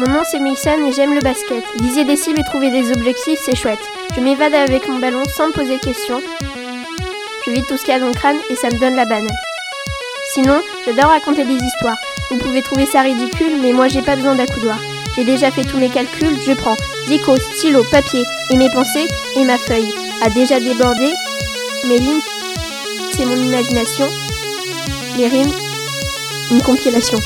Mon nom c'est Mason et j'aime le basket. Viser des cibles et trouver des objectifs, c'est chouette. Je m'évade avec mon ballon sans me poser de questions. Je vide tout ce qu'il y a dans le crâne et ça me donne la banane. Sinon, j'adore raconter des histoires. Vous pouvez trouver ça ridicule, mais moi j'ai pas besoin d'accoudoir. J'ai déjà fait tous mes calculs, je prends dico, stylo, papier et mes pensées et ma feuille a déjà débordé. Mes lignes, c'est mon imagination. Les rimes, une compilation.